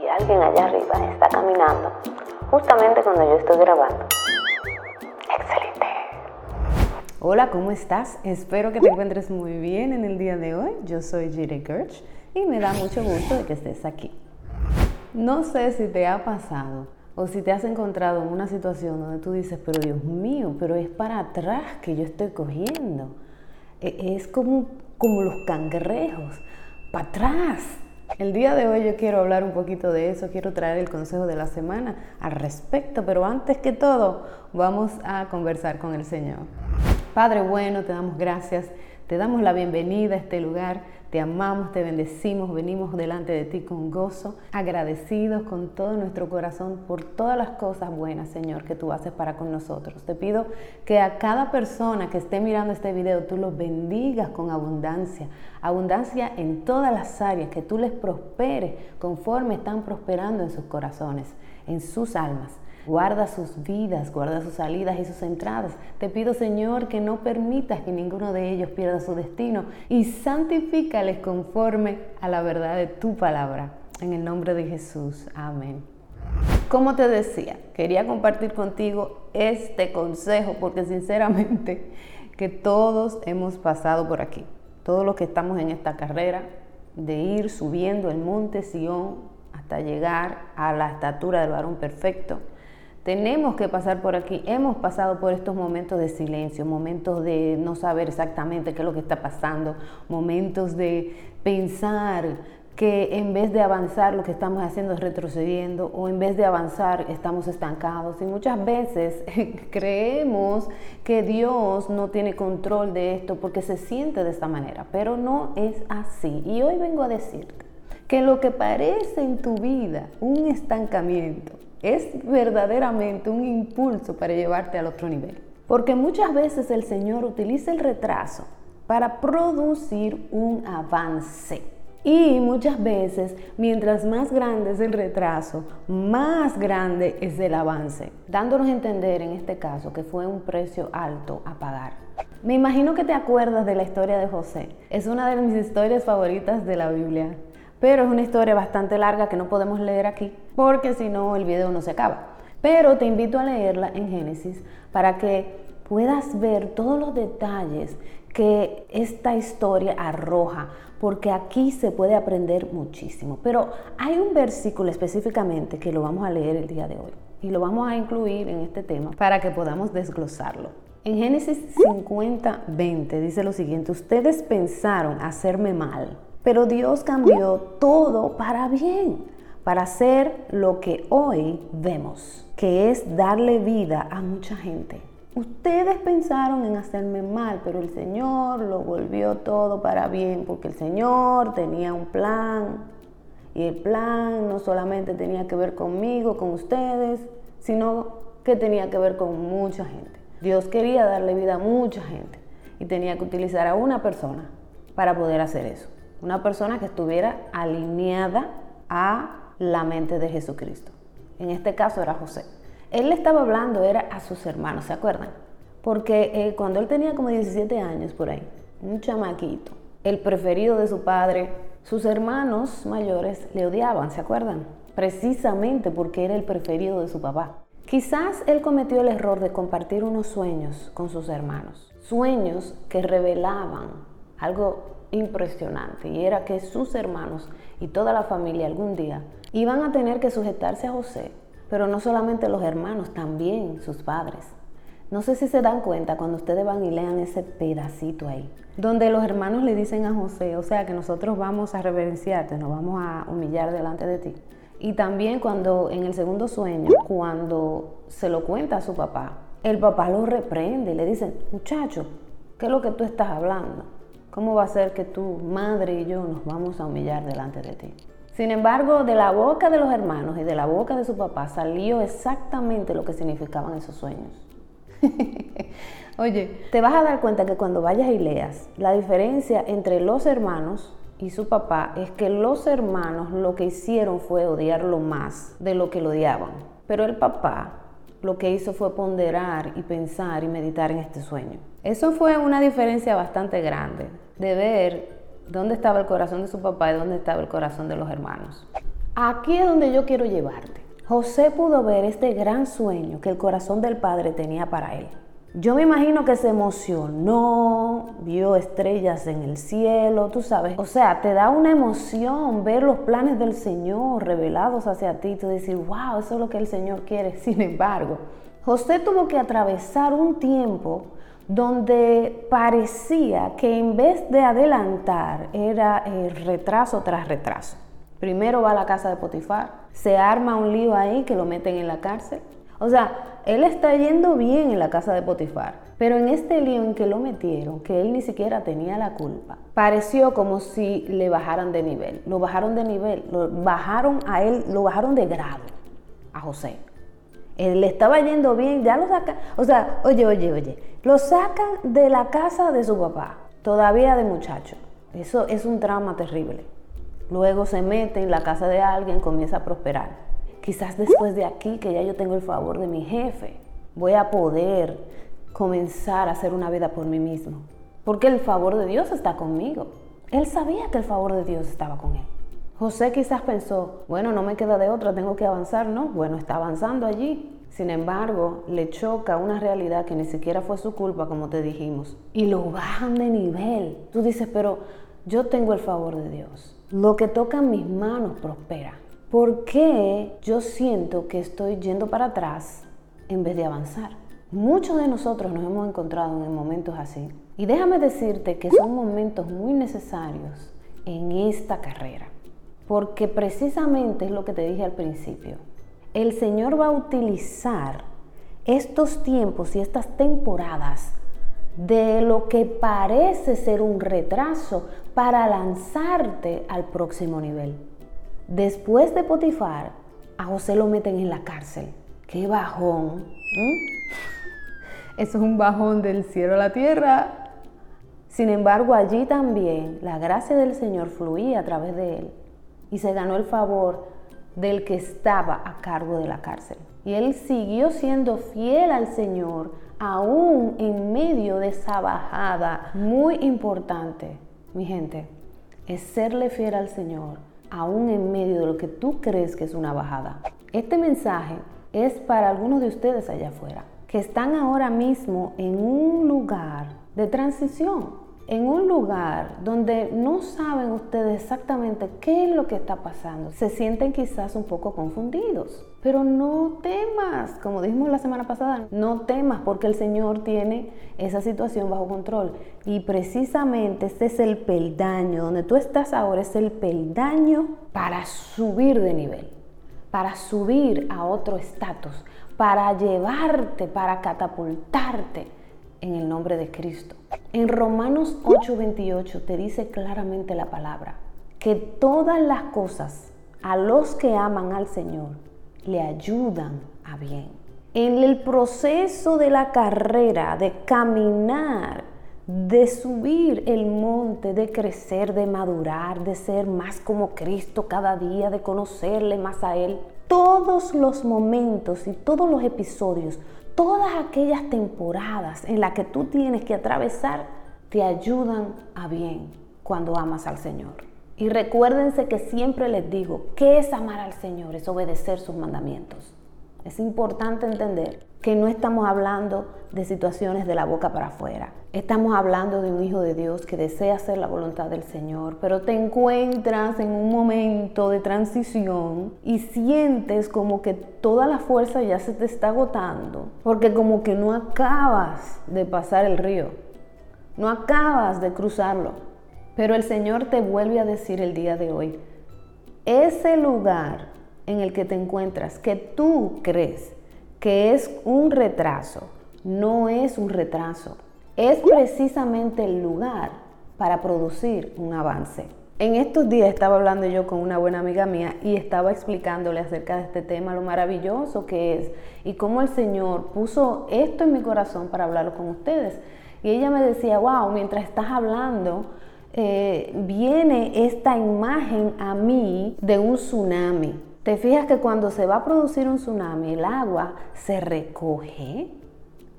y alguien allá arriba está caminando justamente cuando yo estoy grabando. Excelente. Hola, ¿cómo estás? Espero que te encuentres muy bien en el día de hoy. Yo soy Jire Kirch y me da mucho gusto de que estés aquí. No sé si te ha pasado o si te has encontrado en una situación donde tú dices, pero Dios mío, pero es para atrás que yo estoy cogiendo. E, es como, como los cangrejos, para atrás. El día de hoy yo quiero hablar un poquito de eso, quiero traer el consejo de la semana al respecto, pero antes que todo vamos a conversar con el Señor. Padre bueno, te damos gracias, te damos la bienvenida a este lugar te amamos, te bendecimos, venimos delante de ti con gozo, agradecidos con todo nuestro corazón por todas las cosas buenas, Señor, que tú haces para con nosotros. Te pido que a cada persona que esté mirando este video, tú los bendigas con abundancia, abundancia en todas las áreas, que tú les prosperes conforme están prosperando en sus corazones, en sus almas. Guarda sus vidas, guarda sus salidas y sus entradas. Te pido, Señor, que no permitas que ninguno de ellos pierda su destino y santifícales conforme a la verdad de tu palabra. En el nombre de Jesús. Amén. Como te decía, quería compartir contigo este consejo porque sinceramente que todos hemos pasado por aquí. Todos los que estamos en esta carrera de ir subiendo el monte Sión hasta llegar a la estatura del varón perfecto tenemos que pasar por aquí. Hemos pasado por estos momentos de silencio, momentos de no saber exactamente qué es lo que está pasando, momentos de pensar que en vez de avanzar lo que estamos haciendo es retrocediendo o en vez de avanzar estamos estancados y muchas veces creemos que Dios no tiene control de esto porque se siente de esta manera, pero no es así. Y hoy vengo a decirte que lo que parece en tu vida un estancamiento es verdaderamente un impulso para llevarte al otro nivel. Porque muchas veces el Señor utiliza el retraso para producir un avance. Y muchas veces, mientras más grande es el retraso, más grande es el avance, dándonos a entender en este caso que fue un precio alto a pagar. Me imagino que te acuerdas de la historia de José. Es una de mis historias favoritas de la Biblia pero es una historia bastante larga que no podemos leer aquí porque si no el video no se acaba. Pero te invito a leerla en Génesis para que puedas ver todos los detalles que esta historia arroja, porque aquí se puede aprender muchísimo. Pero hay un versículo específicamente que lo vamos a leer el día de hoy y lo vamos a incluir en este tema para que podamos desglosarlo. En Génesis 50, 20 dice lo siguiente, ustedes pensaron hacerme mal pero Dios cambió todo para bien, para hacer lo que hoy vemos, que es darle vida a mucha gente. Ustedes pensaron en hacerme mal, pero el Señor lo volvió todo para bien, porque el Señor tenía un plan. Y el plan no solamente tenía que ver conmigo, con ustedes, sino que tenía que ver con mucha gente. Dios quería darle vida a mucha gente y tenía que utilizar a una persona para poder hacer eso una persona que estuviera alineada a la mente de Jesucristo. En este caso era José. Él le estaba hablando, era a sus hermanos, ¿se acuerdan? Porque eh, cuando él tenía como 17 años por ahí, un chamaquito, el preferido de su padre, sus hermanos mayores le odiaban, ¿se acuerdan? Precisamente porque era el preferido de su papá. Quizás él cometió el error de compartir unos sueños con sus hermanos, sueños que revelaban algo impresionante y era que sus hermanos y toda la familia algún día iban a tener que sujetarse a José, pero no solamente los hermanos, también sus padres. No sé si se dan cuenta cuando ustedes van y lean ese pedacito ahí, donde los hermanos le dicen a José, o sea que nosotros vamos a reverenciarte, nos vamos a humillar delante de ti. Y también cuando en el segundo sueño, cuando se lo cuenta a su papá, el papá lo reprende y le dice, muchacho, ¿qué es lo que tú estás hablando? ¿Cómo va a ser que tu madre y yo nos vamos a humillar delante de ti? Sin embargo, de la boca de los hermanos y de la boca de su papá salió exactamente lo que significaban esos sueños. Oye, te vas a dar cuenta que cuando vayas y leas, la diferencia entre los hermanos y su papá es que los hermanos lo que hicieron fue odiarlo más de lo que lo odiaban. Pero el papá lo que hizo fue ponderar y pensar y meditar en este sueño. Eso fue una diferencia bastante grande de ver dónde estaba el corazón de su papá y dónde estaba el corazón de los hermanos. Aquí es donde yo quiero llevarte. José pudo ver este gran sueño que el corazón del Padre tenía para él. Yo me imagino que se emocionó, vio estrellas en el cielo, tú sabes. O sea, te da una emoción ver los planes del Señor revelados hacia ti. Tú decir, wow, eso es lo que el Señor quiere. Sin embargo, José tuvo que atravesar un tiempo donde parecía que en vez de adelantar era eh, retraso tras retraso. Primero va a la casa de Potifar, se arma un lío ahí que lo meten en la cárcel. O sea, él está yendo bien en la casa de Potifar, pero en este lío en que lo metieron, que él ni siquiera tenía la culpa, pareció como si le bajaran de nivel. Lo bajaron de nivel, lo bajaron a él, lo bajaron de grado a José. Él le estaba yendo bien, ya lo sacan. O sea, oye, oye, oye, lo sacan de la casa de su papá, todavía de muchacho. Eso es un trauma terrible. Luego se mete en la casa de alguien, comienza a prosperar quizás después de aquí, que ya yo tengo el favor de mi jefe, voy a poder comenzar a hacer una vida por mí mismo. Porque el favor de Dios está conmigo. Él sabía que el favor de Dios estaba con él. José quizás pensó, bueno, no me queda de otra, tengo que avanzar, ¿no? Bueno, está avanzando allí. Sin embargo, le choca una realidad que ni siquiera fue su culpa, como te dijimos. Y lo bajan de nivel. Tú dices, pero yo tengo el favor de Dios. Lo que toca en mis manos prospera. ¿Por qué yo siento que estoy yendo para atrás en vez de avanzar? Muchos de nosotros nos hemos encontrado en momentos así. Y déjame decirte que son momentos muy necesarios en esta carrera. Porque precisamente es lo que te dije al principio. El Señor va a utilizar estos tiempos y estas temporadas de lo que parece ser un retraso para lanzarte al próximo nivel. Después de Potifar, a José lo meten en la cárcel. ¡Qué bajón! Eso es un bajón del cielo a la tierra. Sin embargo, allí también la gracia del Señor fluía a través de él y se ganó el favor del que estaba a cargo de la cárcel. Y él siguió siendo fiel al Señor aún en medio de esa bajada muy importante. Mi gente, es serle fiel al Señor aún en medio de lo que tú crees que es una bajada. Este mensaje es para algunos de ustedes allá afuera, que están ahora mismo en un lugar de transición, en un lugar donde no saben ustedes exactamente qué es lo que está pasando. Se sienten quizás un poco confundidos, pero no temas, como dijimos la semana pasada, no temas porque el Señor tiene esa situación bajo control. Y precisamente este es el peldaño, donde tú estás ahora es el peldaño para subir de nivel, para subir a otro estatus, para llevarte, para catapultarte en el nombre de Cristo. En Romanos 8:28 te dice claramente la palabra, que todas las cosas a los que aman al Señor le ayudan a bien. En el proceso de la carrera, de caminar, de subir el monte, de crecer, de madurar, de ser más como Cristo cada día, de conocerle más a Él, todos los momentos y todos los episodios todas aquellas temporadas en las que tú tienes que atravesar te ayudan a bien cuando amas al Señor. Y recuérdense que siempre les digo, ¿qué es amar al Señor? Es obedecer sus mandamientos. Es importante entender que no estamos hablando de situaciones de la boca para afuera. Estamos hablando de un hijo de Dios que desea hacer la voluntad del Señor, pero te encuentras en un momento de transición y sientes como que toda la fuerza ya se te está agotando, porque como que no acabas de pasar el río, no acabas de cruzarlo. Pero el Señor te vuelve a decir el día de hoy, ese lugar en el que te encuentras, que tú crees que es un retraso, no es un retraso, es precisamente el lugar para producir un avance. En estos días estaba hablando yo con una buena amiga mía y estaba explicándole acerca de este tema, lo maravilloso que es y cómo el Señor puso esto en mi corazón para hablarlo con ustedes. Y ella me decía, wow, mientras estás hablando, eh, viene esta imagen a mí de un tsunami. Te fijas que cuando se va a producir un tsunami, el agua se recoge,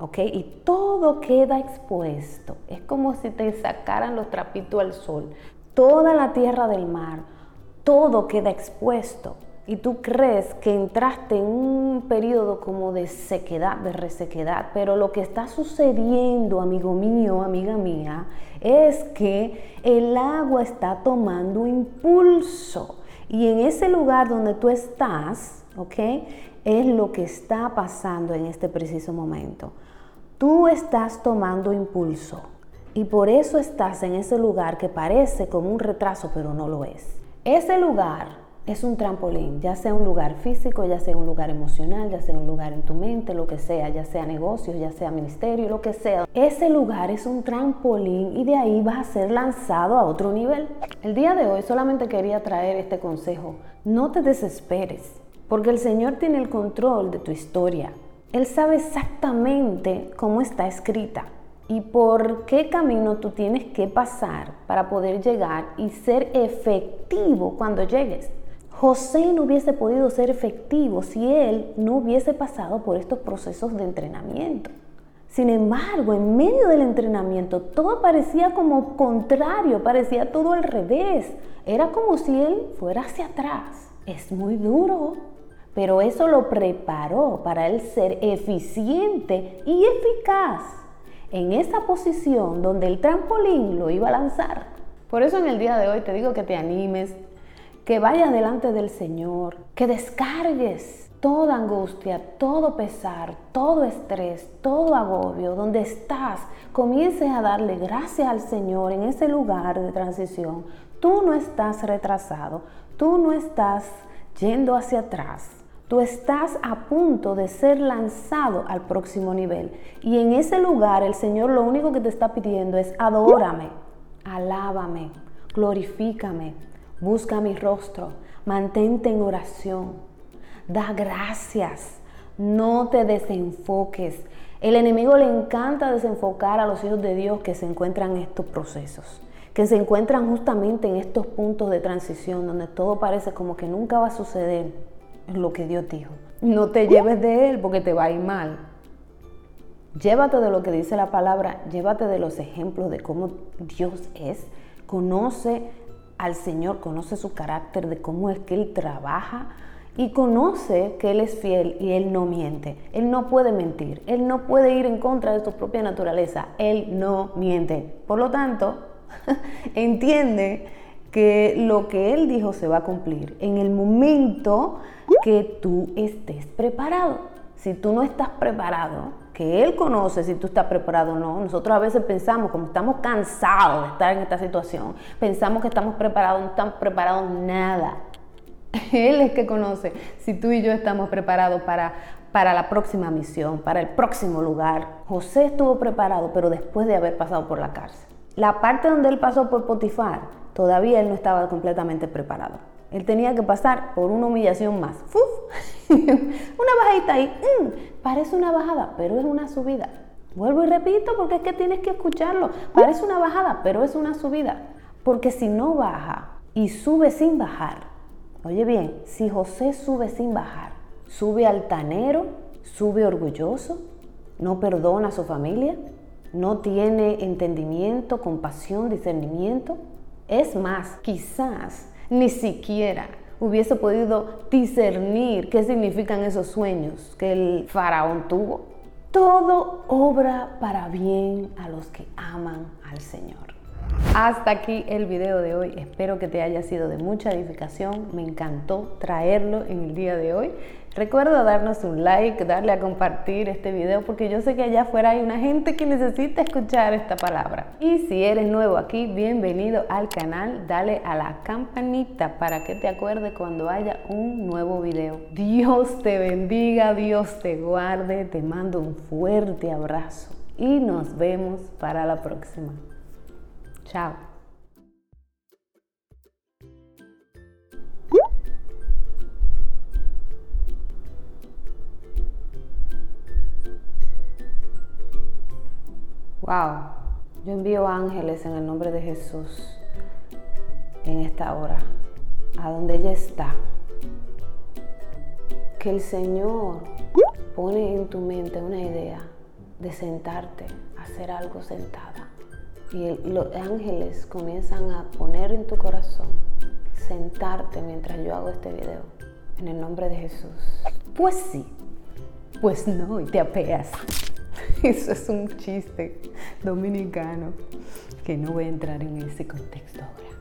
¿ok? Y todo queda expuesto. Es como si te sacaran los trapitos al sol. Toda la tierra del mar, todo queda expuesto. y tú crees que entraste en un periodo como de sequedad, de resequedad, pero lo que está sucediendo, amigo mío, amiga mía, es que el agua está tomando impulso. Y en ese lugar donde tú estás, ¿ok? Es lo que está pasando en este preciso momento. Tú estás tomando impulso y por eso estás en ese lugar que parece como un retraso, pero no lo es. Ese lugar es un trampolín, ya sea un lugar físico, ya sea un lugar emocional, ya sea un lugar en tu mente, lo que sea, ya sea negocios, ya sea ministerio, lo que sea. Ese lugar es un trampolín y de ahí vas a ser lanzado a otro nivel. El día de hoy solamente quería traer este consejo. No te desesperes, porque el Señor tiene el control de tu historia. Él sabe exactamente cómo está escrita y por qué camino tú tienes que pasar para poder llegar y ser efectivo cuando llegues. José no hubiese podido ser efectivo si él no hubiese pasado por estos procesos de entrenamiento. Sin embargo, en medio del entrenamiento todo parecía como contrario, parecía todo al revés. Era como si él fuera hacia atrás. Es muy duro, pero eso lo preparó para él ser eficiente y eficaz en esa posición donde el trampolín lo iba a lanzar. Por eso en el día de hoy te digo que te animes, que vayas delante del Señor, que descargues toda angustia, todo pesar, todo estrés, todo agobio, donde estás, comiences a darle gracias al Señor en ese lugar de transición. Tú no estás retrasado, tú no estás yendo hacia atrás. Tú estás a punto de ser lanzado al próximo nivel. Y en ese lugar el Señor lo único que te está pidiendo es adórame, alábame, glorifícame, Busca mi rostro, mantente en oración, da gracias, no te desenfoques. El enemigo le encanta desenfocar a los hijos de Dios que se encuentran en estos procesos, que se encuentran justamente en estos puntos de transición donde todo parece como que nunca va a suceder lo que Dios dijo. No te lleves de él porque te va a ir mal. Llévate de lo que dice la palabra, llévate de los ejemplos de cómo Dios es. Conoce al Señor, conoce su carácter, de cómo es que Él trabaja y conoce que Él es fiel y Él no miente. Él no puede mentir, Él no puede ir en contra de su propia naturaleza, Él no miente. Por lo tanto, entiende que lo que Él dijo se va a cumplir en el momento que tú estés preparado. Si tú no estás preparado, que Él conoce si tú estás preparado o no. Nosotros a veces pensamos, como estamos cansados de estar en esta situación, pensamos que estamos preparados, no estamos preparados nada. Él es que conoce si tú y yo estamos preparados para, para la próxima misión, para el próximo lugar. José estuvo preparado, pero después de haber pasado por la cárcel. La parte donde él pasó por Potifar, todavía él no estaba completamente preparado. Él tenía que pasar por una humillación más. una bajadita ahí. Mm, parece una bajada, pero es una subida. Vuelvo y repito porque es que tienes que escucharlo. Parece una bajada, pero es una subida. Porque si no baja y sube sin bajar, oye bien, si José sube sin bajar, sube altanero, sube orgulloso, no perdona a su familia, no tiene entendimiento, compasión, discernimiento. Es más, quizás ni siquiera hubiese podido discernir qué significan esos sueños que el faraón tuvo. Todo obra para bien a los que aman al Señor. Hasta aquí el video de hoy. Espero que te haya sido de mucha edificación. Me encantó traerlo en el día de hoy. Recuerda darnos un like, darle a compartir este video porque yo sé que allá afuera hay una gente que necesita escuchar esta palabra. Y si eres nuevo aquí, bienvenido al canal. Dale a la campanita para que te acuerde cuando haya un nuevo video. Dios te bendiga, Dios te guarde. Te mando un fuerte abrazo y nos vemos para la próxima. Chao. Wow. Yo envío ángeles en el nombre de Jesús en esta hora, a donde ella está. Que el Señor pone en tu mente una idea de sentarte, hacer algo sentada y los ángeles comienzan a poner en tu corazón sentarte mientras yo hago este video en el nombre de Jesús. Pues sí, pues no, y te apeas. Eso es un chiste dominicano que no voy a entrar en ese contexto ahora.